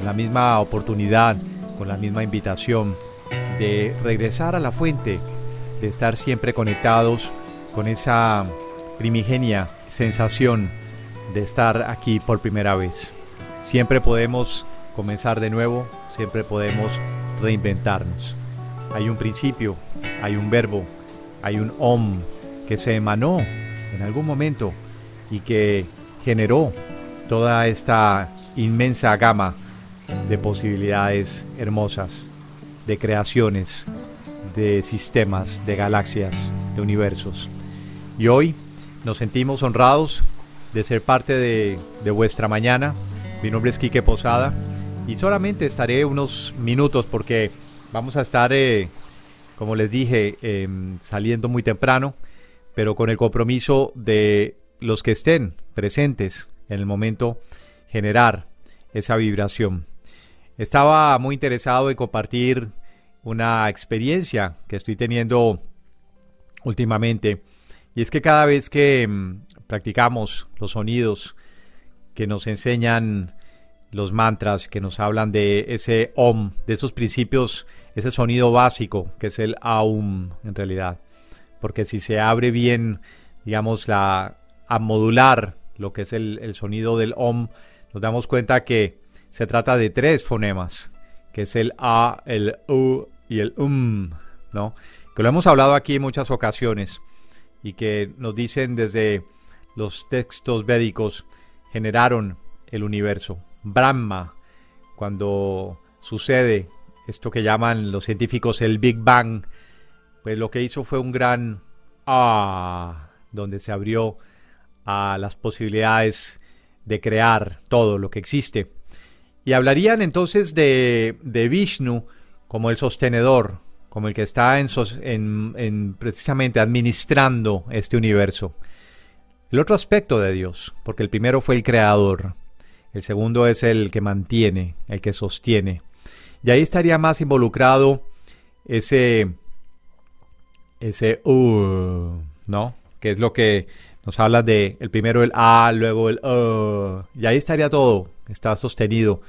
Con la misma oportunidad, con la misma invitación de regresar a la fuente, de estar siempre conectados con esa primigenia sensación de estar aquí por primera vez. Siempre podemos comenzar de nuevo, siempre podemos reinventarnos. Hay un principio, hay un verbo, hay un om que se emanó en algún momento y que generó toda esta inmensa gama de posibilidades hermosas, de creaciones, de sistemas, de galaxias, de universos. Y hoy nos sentimos honrados de ser parte de, vuestra mañana. Mi nombre es Quique Posada y solamente estaré unos minutos porque vamos a estar, eh, como les dije, em, saliendo muy temprano, pero con el compromiso de los que estén presentes en el momento generar esa vibración. Estaba muy interesado en compartir una experiencia que estoy teniendo últimamente. Y es que cada vez que mm, practicamos los sonidos que nos enseñan los mantras, que nos hablan de ese om, de esos principios, ese sonido básico, que es el aum en realidad. Porque si se abre bien, digamos, la, a modular lo que es el, el sonido del om, nos damos cuenta que se trata de tres fonemas, que es el A, el U y el UM, ¿no? Que lo hemos hablado aquí en muchas ocasiones y que nos dicen desde los textos védicos generaron el universo. Brahma, cuando sucede esto que llaman los científicos el Big Bang, pues lo que hizo fue un gran ah, donde se abrió a las posibilidades de crear todo lo que existe. Y hablarían entonces de, Vishnu como el sostenedor, como el que está en, precisamente administrando este universo. El otro aspecto de Dios, porque el primero fue el creador, el segundo es el que mantiene, el que sostiene. Y ahí estaría más involucrado ese, ese uh, ¿no? Que es lo que nos habla de el primero el A, luego el uh, y ahí estaría todo, está sostenido.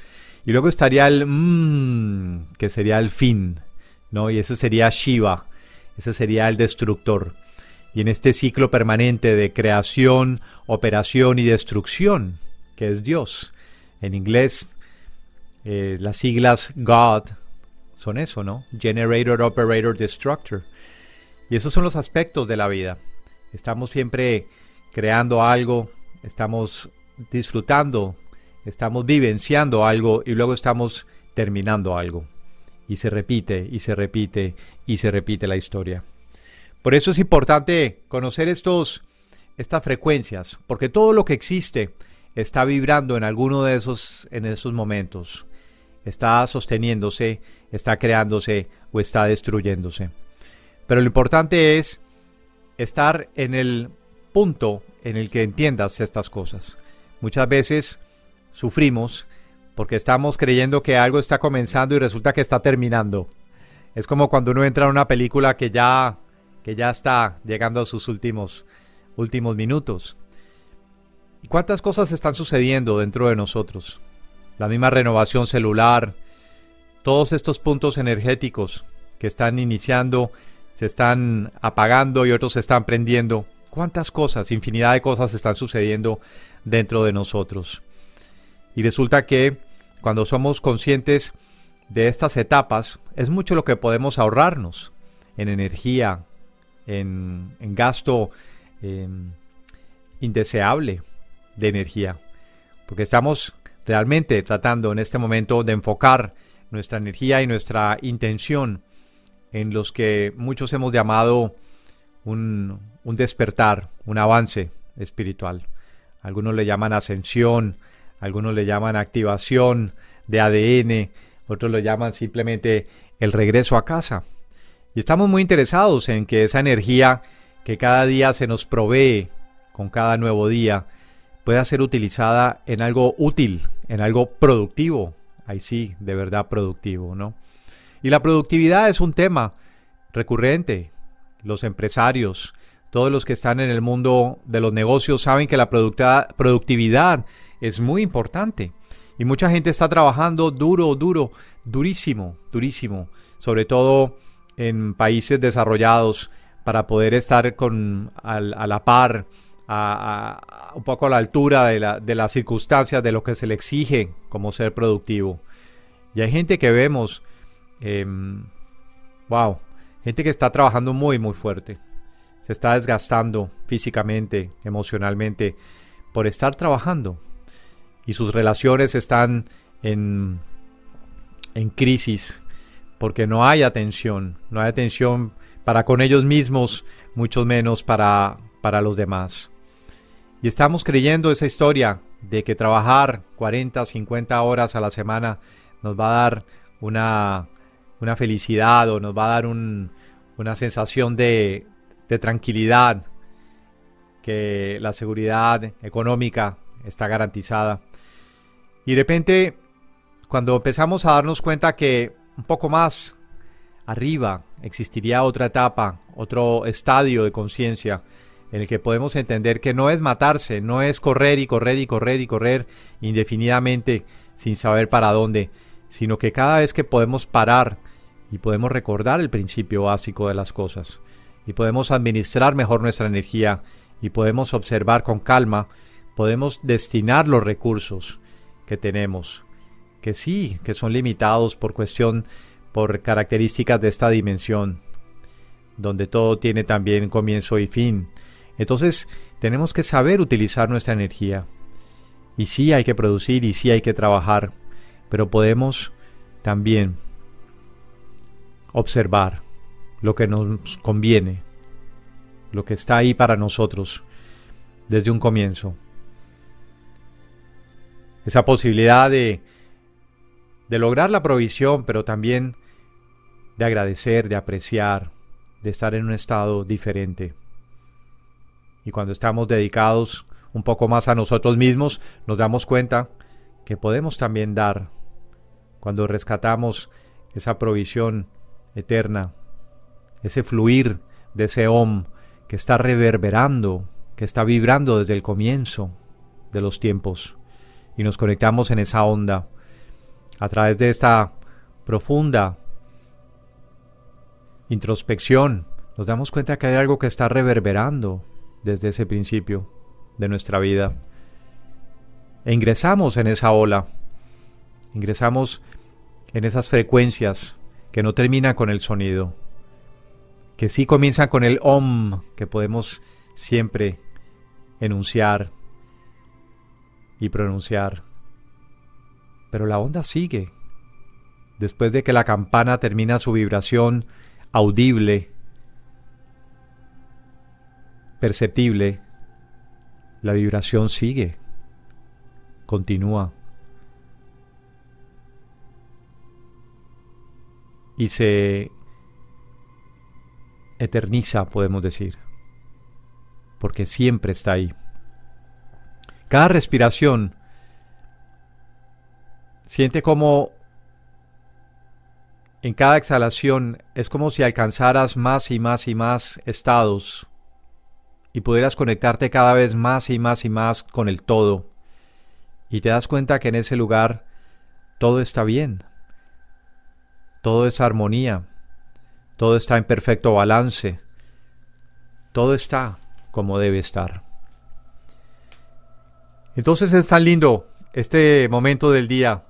Y luego estaría el mmm, que sería el fin, ¿no? Y ese sería Shiva, ese sería el destructor. Y en este ciclo permanente de creación, operación y destrucción, que es Dios. En inglés, eh, las siglas God son eso, ¿no? Generator, Operator, Destructor. Y esos son los aspectos de la vida. Estamos siempre creando algo, estamos disfrutando estamos vivenciando algo y luego estamos terminando algo. Y se repite y se repite y se repite la historia. Por eso es importante conocer estos, estas frecuencias, porque todo lo que existe está vibrando en alguno de esos, en esos momentos. Está sosteniéndose, está creándose o está destruyéndose. Pero lo importante es estar en el punto en el que entiendas estas cosas. Muchas veces sufrimos porque estamos creyendo que algo está comenzando y resulta que está terminando. Es como cuando uno entra a una película que ya que ya está llegando a sus últimos últimos minutos. ¿Y cuántas cosas están sucediendo dentro de nosotros? La misma renovación celular, todos estos puntos energéticos que están iniciando, se están apagando y otros se están prendiendo. ¿Cuántas cosas, infinidad de cosas están sucediendo dentro de nosotros? Y resulta que cuando somos conscientes de estas etapas es mucho lo que podemos ahorrarnos en energía, en, gasto indeseable de energía, porque estamos realmente tratando en este momento de enfocar nuestra energía y nuestra intención en los que muchos hemos llamado un, un despertar, un avance espiritual. Algunos le llaman ascensión, algunos le llaman activación de ADN, otros lo llaman simplemente el regreso a casa. Y estamos muy interesados en que esa energía que cada día se nos provee con cada nuevo día pueda ser utilizada en algo útil, en algo productivo. Ahí sí, de verdad productivo, ¿no? Y la productividad es un tema recurrente. Los empresarios, todos los que están en el mundo de los negocios saben que la productividad es muy importante. Y mucha gente está trabajando duro, duro, durísimo, durísimo, sobre todo en países desarrollados para poder estar con, a la par, a, un poco a la altura de, las circunstancias, de lo que se le exige como ser productivo. Y hay gente que vemos, wow, em, gente que está trabajando muy, muy fuerte. Se está desgastando físicamente, emocionalmente, por estar trabajando. Y sus relaciones están en, en crisis, porque no hay atención, no hay atención para con ellos mismos, mucho menos para, para los demás. Y estamos creyendo esa historia de que trabajar 40, 50 horas a la semana nos va a dar una, una felicidad o nos va a dar una sensación de, de tranquilidad, que la seguridad económica está garantizada. Y de repente, cuando empezamos a darnos cuenta que un poco más arriba existiría otra etapa, otro estadio de conciencia, en el que podemos entender que no es matarse, no es correr y correr y correr y correr indefinidamente sin saber para dónde, sino que cada vez que podemos parar y podemos recordar el principio básico de las cosas, y podemos administrar mejor nuestra energía, y podemos observar con calma, podemos destinar los recursos que tenemos, que sí, que son limitados por cuestión, por características de esta dimensión, donde todo tiene también comienzo y fin, entonces tenemos que saber utilizar nuestra energía. Y sí hay que producir y sí hay que trabajar, pero podemos también observar lo que nos conviene, lo que está ahí para nosotros desde un comienzo. Esa posibilidad de, de lograr la provisión, pero también de agradecer, de apreciar, de estar en un estado diferente. Y cuando estamos dedicados un poco más a nosotros mismos, nos damos cuenta que podemos también dar cuando rescatamos esa provisión eterna, ese fluir de ese Om que está reverberando, que está vibrando desde el comienzo de los tiempos, y nos conectamos en esa onda a través de esta profunda introspección, nos damos cuenta que hay algo que está reverberando desde ese principio de nuestra vida. E ingresamos en esa ola, ingresamos en esas frecuencias que no terminan con el sonido, que sí comienzan con el om que podemos siempre enunciar y pronunciar. Pero la onda sigue. Después de que la campana termina su vibración audible perceptible, la vibración sigue, continúa. Y se eterniza, podemos decir, porque siempre está ahí. Cada respiración siente como en cada exhalación es como si alcanzaras más y más y más estados y pudieras conectarte cada vez más y más y más con el todo. Y te das cuenta que en ese lugar todo está bien, todo es armonía, todo está en perfecto balance, todo está como debe estar. Entonces es tan lindo este momento del día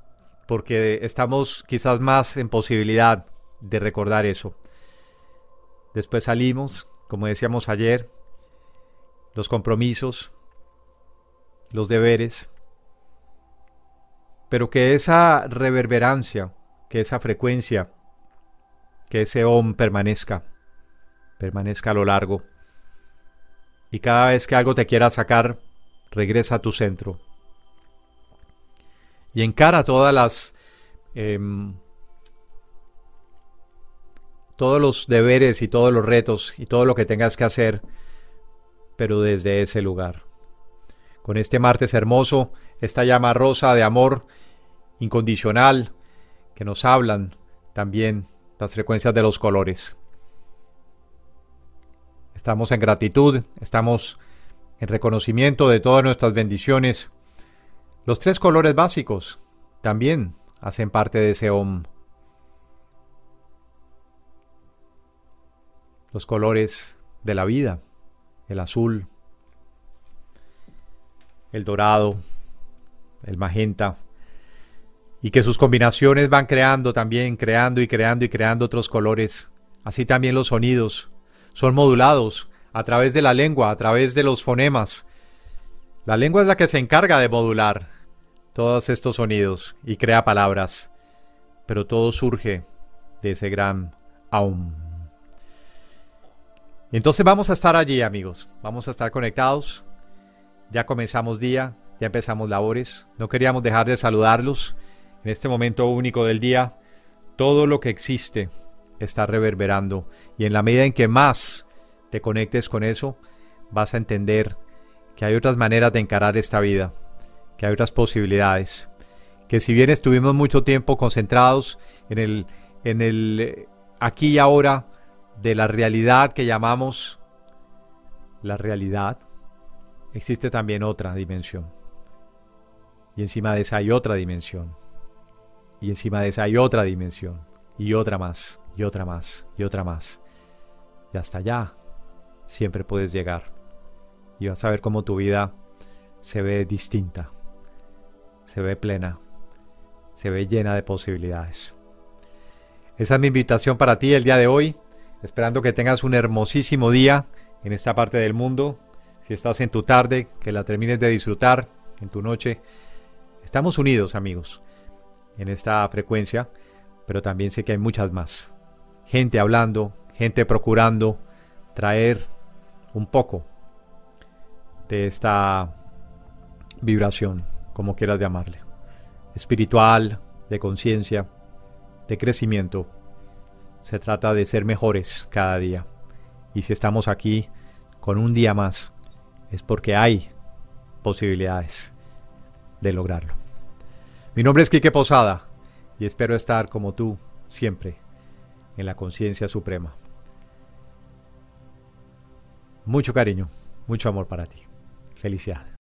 porque estamos quizás más en posibilidad de recordar eso. Después salimos, como decíamos ayer, los compromisos, los deberes, pero que esa reverberancia, que esa frecuencia, que ese om permanezca, permanezca a lo largo. Y cada vez que algo te quiera sacar, regresa a tu centro. Y encara todas las em, todos los deberes y todos los retos y todo lo que tengas que hacer, pero desde ese lugar. Con este martes hermoso, esta llama rosa de amor incondicional que nos hablan también las frecuencias de los colores. Estamos en gratitud, estamos en reconocimiento de todas nuestras bendiciones. Los tres colores básicos también hacen parte de ese OM. los colores de la vida, el azul, el dorado, el magenta, y que sus combinaciones van creando también, creando y creando y creando otros colores. Así también los sonidos son modulados a través de la lengua, a través de los fonemas. La lengua es la que se encarga de modular todos estos sonidos y crea palabras, pero todo surge de ese gran aum. Entonces vamos a estar allí, amigos. Vamos a estar conectados. Ya comenzamos día, ya empezamos labores. No queríamos dejar de saludarlos. En este momento único del día, todo lo que existe está reverberando. Y en la medida en que más te conectes con eso, vas a entender que hay otras maneras de encarar esta vida, que hay otras posibilidades. Que si bien estuvimos mucho tiempo concentrados en el, en el eh, aquí y ahora, de la realidad que llamamos la realidad, existe también otra dimensión. Y encima de esa hay otra dimensión. Y encima de esa hay otra dimensión. Y otra más, y otra más, y otra más. Y hasta allá siempre puedes llegar. Y vas a ver cómo tu vida se ve distinta. Se ve plena. Se ve llena de posibilidades. Esa es mi invitación para ti el día de hoy. Esperando que tengas un hermosísimo día en esta parte del mundo. Si estás en tu tarde, que la termines de disfrutar en tu noche. Estamos unidos, amigos, en esta frecuencia, pero también sé que hay muchas más. Gente hablando, gente procurando traer un poco de esta vibración, como quieras llamarle. Espiritual, de conciencia, de crecimiento se trata de ser mejores cada día. Y si estamos aquí con un día más, es porque hay posibilidades de lograrlo. Mi nombre es Quique Posada y espero estar como tú siempre en la conciencia suprema. Mucho cariño, mucho amor para ti. Felicidad.